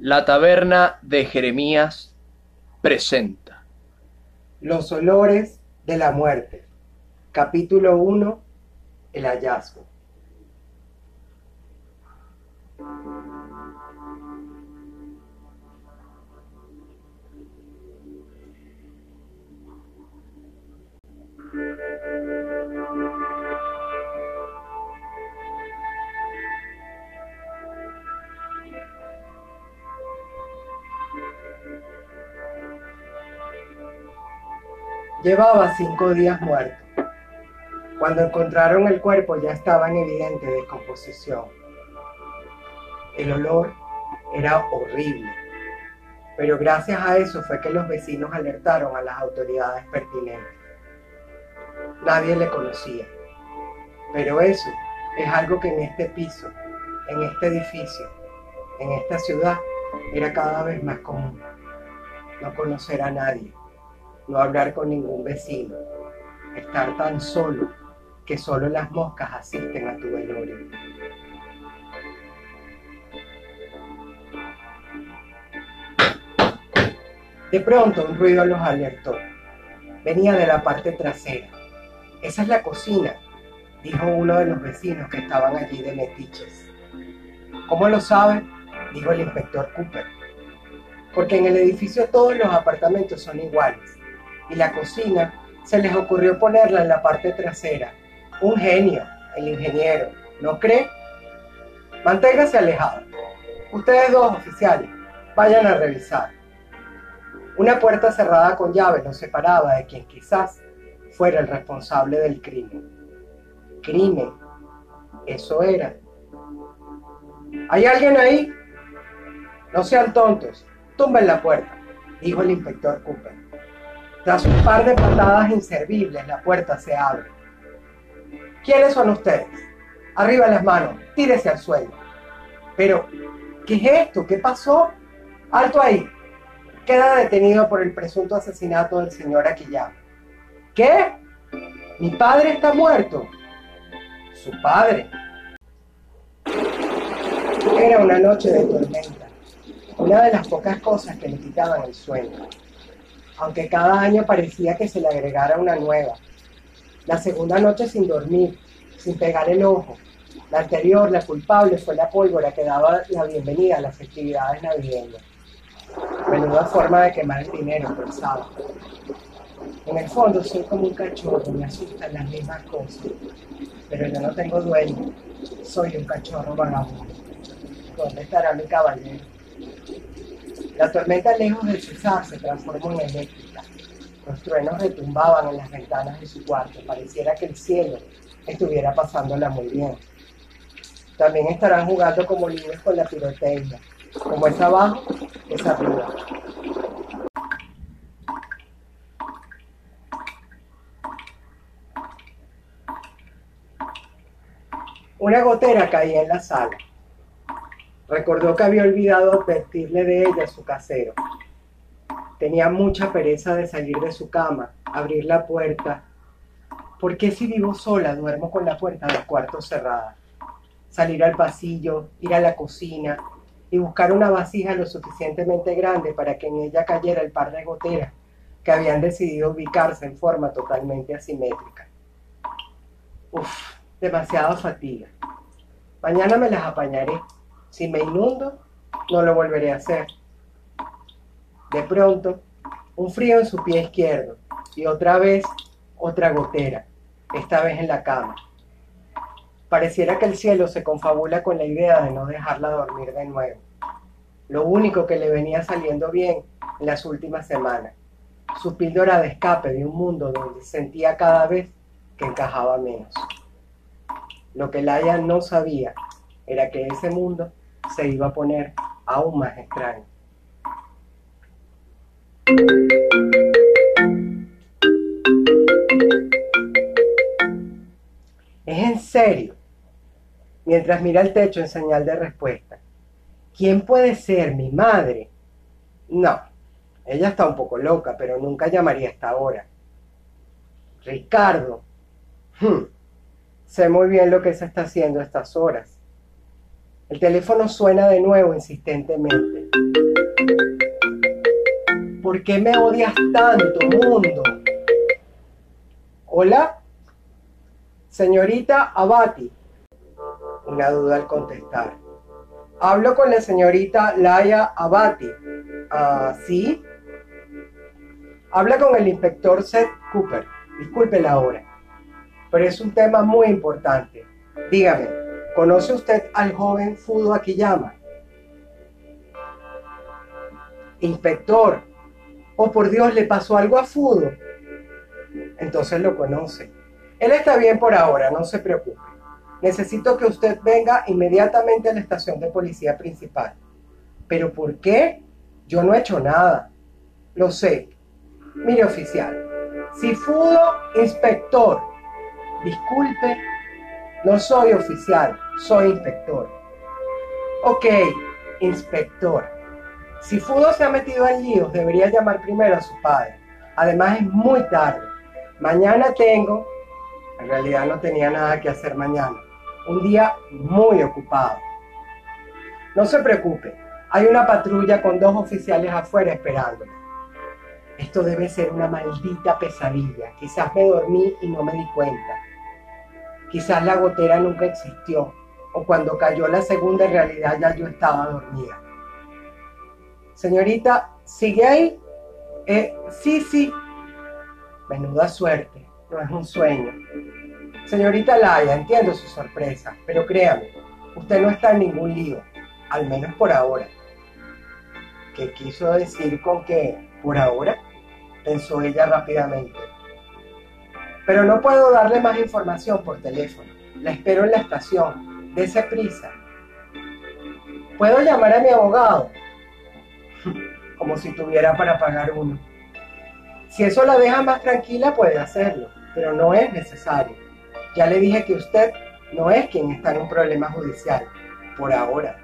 La taberna de Jeremías presenta Los olores de la muerte. Capítulo 1. El hallazgo. Llevaba cinco días muerto. Cuando encontraron el cuerpo ya estaba en evidente descomposición. El olor era horrible, pero gracias a eso fue que los vecinos alertaron a las autoridades pertinentes. Nadie le conocía, pero eso es algo que en este piso, en este edificio, en esta ciudad, era cada vez más común. No conocer a nadie no hablar con ningún vecino, estar tan solo que solo las moscas asisten a tu velorio. De pronto un ruido los alertó. Venía de la parte trasera. Esa es la cocina, dijo uno de los vecinos que estaban allí de metiches. ¿Cómo lo sabe? dijo el inspector Cooper. Porque en el edificio todos los apartamentos son iguales y la cocina, se les ocurrió ponerla en la parte trasera. Un genio, el ingeniero, ¿no cree? Manténgase alejado. Ustedes dos oficiales, vayan a revisar. Una puerta cerrada con llave nos separaba de quien quizás fuera el responsable del crimen. Crimen, eso era. ¿Hay alguien ahí? No sean tontos, tumben la puerta, dijo el inspector Cooper. Tras un par de patadas inservibles, la puerta se abre. ¿Quiénes son ustedes? Arriba las manos, tírese al suelo. Pero, ¿qué es esto? ¿Qué pasó? Alto ahí. Queda detenido por el presunto asesinato del señor Aquillán. ¿Qué? Mi padre está muerto. Su padre. Era una noche de tormenta, una de las pocas cosas que le quitaban el sueño aunque cada año parecía que se le agregara una nueva. La segunda noche sin dormir, sin pegar el ojo. La anterior, la culpable, fue la pólvora que daba la bienvenida a las festividades navideñas. Menuda forma de quemar el dinero, pensaba. En el fondo soy como un cachorro, me asustan las mismas cosas. Pero yo no tengo dueño, soy un cachorro vagabundo. ¿Dónde estará mi caballero? La tormenta, lejos de cesar, se transformó en eléctrica. Los truenos retumbaban en las ventanas de su cuarto. Pareciera que el cielo estuviera pasándola muy bien. También estarán jugando como niños con la pirotecnia. Como es abajo, es arriba. Una gotera caía en la sala. Recordó que había olvidado advertirle de ella a su casero. Tenía mucha pereza de salir de su cama, abrir la puerta. ¿Por qué si vivo sola duermo con la puerta del cuarto cerrada? Salir al pasillo, ir a la cocina y buscar una vasija lo suficientemente grande para que en ella cayera el par de goteras que habían decidido ubicarse en forma totalmente asimétrica. Uf, demasiada fatiga. Mañana me las apañaré. Si me inundo, no lo volveré a hacer. De pronto, un frío en su pie izquierdo y otra vez otra gotera, esta vez en la cama. Pareciera que el cielo se confabula con la idea de no dejarla dormir de nuevo. Lo único que le venía saliendo bien en las últimas semanas, su píldora de escape de un mundo donde sentía cada vez que encajaba menos. Lo que Laia no sabía era que ese mundo se iba a poner aún más extraño. Es en serio. Mientras mira el techo en señal de respuesta. ¿Quién puede ser mi madre? No, ella está un poco loca, pero nunca llamaría hasta ahora. Ricardo. Hmm, sé muy bien lo que se está haciendo a estas horas. El teléfono suena de nuevo insistentemente. ¿Por qué me odias tanto, mundo? Hola, señorita Abati. Una duda al contestar. Hablo con la señorita Laia Abati. Ah, ¿sí? Habla con el inspector Seth Cooper. Disculpe la hora. Pero es un tema muy importante. Dígame, ¿conoce usted al joven Fudo Akiyama? Inspector, oh por Dios, le pasó algo a Fudo. Entonces lo conoce. Él está bien por ahora, no se preocupe. Necesito que usted venga inmediatamente a la estación de policía principal. ¿Pero por qué? Yo no he hecho nada. Lo sé. Mire, oficial, si Fudo, inspector, disculpe, no soy oficial, soy inspector. Ok, inspector. Si Fudo se ha metido en líos, debería llamar primero a su padre. Además es muy tarde. Mañana tengo, en realidad no tenía nada que hacer mañana, un día muy ocupado. No se preocupe, hay una patrulla con dos oficiales afuera esperándome. Esto debe ser una maldita pesadilla. Quizás me dormí y no me di cuenta. Quizás la gotera nunca existió. O cuando cayó la segunda realidad ya yo estaba dormida. Señorita, ¿sigue ahí? Eh, sí, sí. Menuda suerte. No es un sueño. Señorita Laia, entiendo su sorpresa, pero créame, usted no está en ningún lío, al menos por ahora. ¿Qué quiso decir con que por ahora? pensó ella rápidamente. Pero no puedo darle más información por teléfono. La espero en la estación. Dese prisa. ¿Puedo llamar a mi abogado? Como si tuviera para pagar uno. Si eso la deja más tranquila, puede hacerlo, pero no es necesario. Ya le dije que usted no es quien está en un problema judicial, por ahora.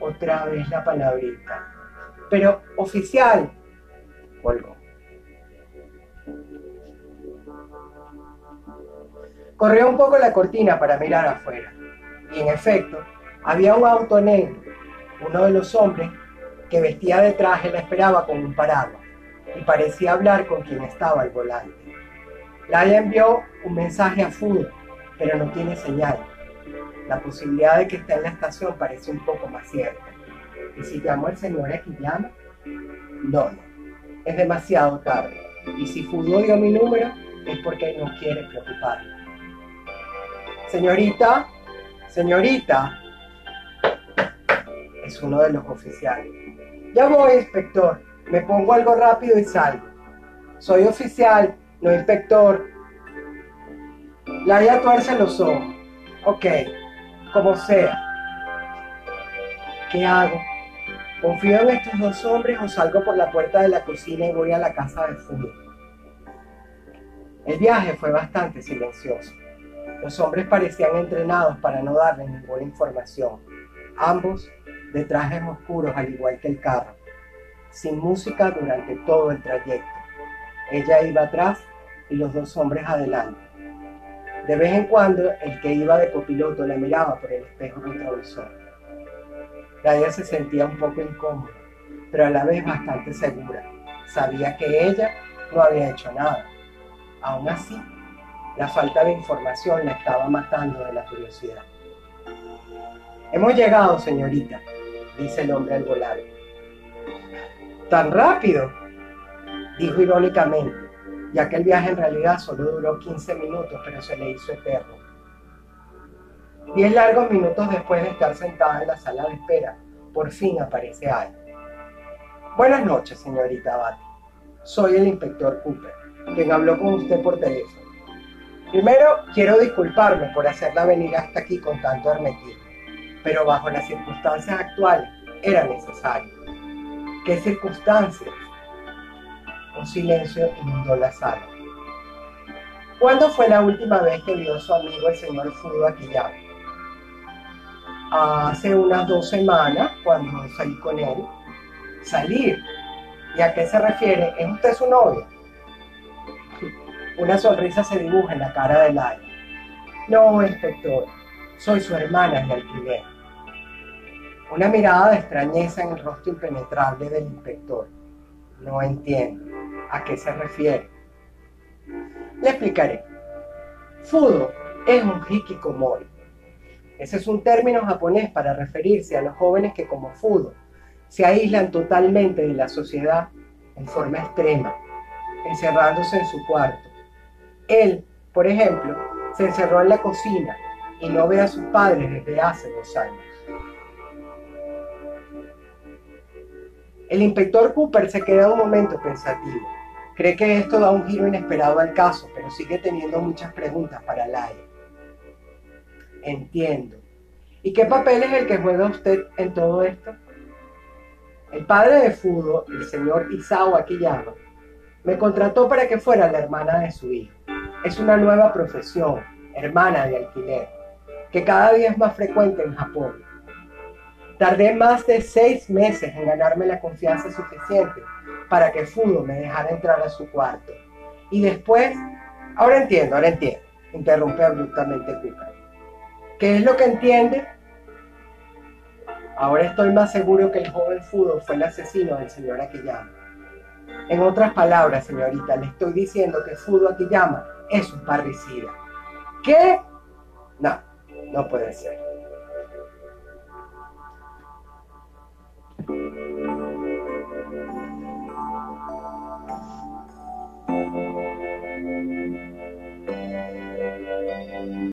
Otra vez la palabrita. Pero, oficial, colgó. Corrió un poco la cortina para mirar afuera. Y en efecto, había un auto negro. Uno de los hombres que vestía de traje la esperaba con un paraguas y parecía hablar con quien estaba al volante. Laia envió un mensaje a Fudo, pero no tiene señal. La posibilidad de que esté en la estación parece un poco más cierta. ¿Y si llamó el señor Equiliano? No, no. Es demasiado tarde. Y si Fudo dio mi número, es porque no quiere preocuparme. Señorita, señorita, es uno de los oficiales. Ya voy, inspector. Me pongo algo rápido y salgo. Soy oficial, no inspector. Laia tuerce los ojos. Ok, como sea. ¿Qué hago? ¿Confío en estos dos hombres o salgo por la puerta de la cocina y voy a la casa de fútbol? El viaje fue bastante silencioso. Los hombres parecían entrenados para no darle ninguna información, ambos de trajes oscuros al igual que el carro, sin música durante todo el trayecto. Ella iba atrás y los dos hombres adelante. De vez en cuando el que iba de copiloto la miraba por el espejo retrovisor. Gaia se sentía un poco incómoda, pero a la vez bastante segura. Sabía que ella no había hecho nada. Aún así, la falta de información la estaba matando de la curiosidad. Hemos llegado, señorita, dice el hombre al volar. ¿Tan rápido? Dijo irónicamente, ya que el viaje en realidad solo duró 15 minutos, pero se le hizo eterno. Diez largos minutos después de estar sentada en la sala de espera, por fin aparece alguien. Buenas noches, señorita Abate. Soy el inspector Cooper, quien habló con usted por teléfono. Primero, quiero disculparme por hacerla venir hasta aquí con tanto hermetismo, pero bajo las circunstancias actuales era necesario. ¿Qué circunstancias? Un silencio inundó la sala. ¿Cuándo fue la última vez que vio a su amigo el señor Fudo Aquillán? Hace unas dos semanas, cuando salí con él. ¿Salir? ¿Y a qué se refiere? ¿Es usted su novio? Una sonrisa se dibuja en la cara de Laia. No, inspector, soy su hermana en alquiler. Una mirada de extrañeza en el rostro impenetrable del inspector. No entiendo. ¿A qué se refiere? Le explicaré. Fudo es un hikikomori. Ese es un término japonés para referirse a los jóvenes que como Fudo se aíslan totalmente de la sociedad en forma extrema, encerrándose en su cuarto. Él, por ejemplo, se encerró en la cocina y no ve a sus padres desde hace dos años. El inspector Cooper se queda un momento pensativo. Cree que esto da un giro inesperado al caso, pero sigue teniendo muchas preguntas para Laia. Entiendo. ¿Y qué papel es el que juega usted en todo esto? El padre de Fudo, el señor Isao Akiyama, me contrató para que fuera la hermana de su hijo. Es una nueva profesión, hermana de alquiler, que cada día es más frecuente en Japón. Tardé más de seis meses en ganarme la confianza suficiente para que Fudo me dejara entrar a su cuarto. Y después, ahora entiendo, ahora entiendo, interrumpe abruptamente Kuka. ¿Qué es lo que entiende? Ahora estoy más seguro que el joven Fudo fue el asesino del señor Akiyama. En otras palabras, señorita, le estoy diciendo que Fudo Akiyama es un parricida. ¿Qué? No, no puede ser.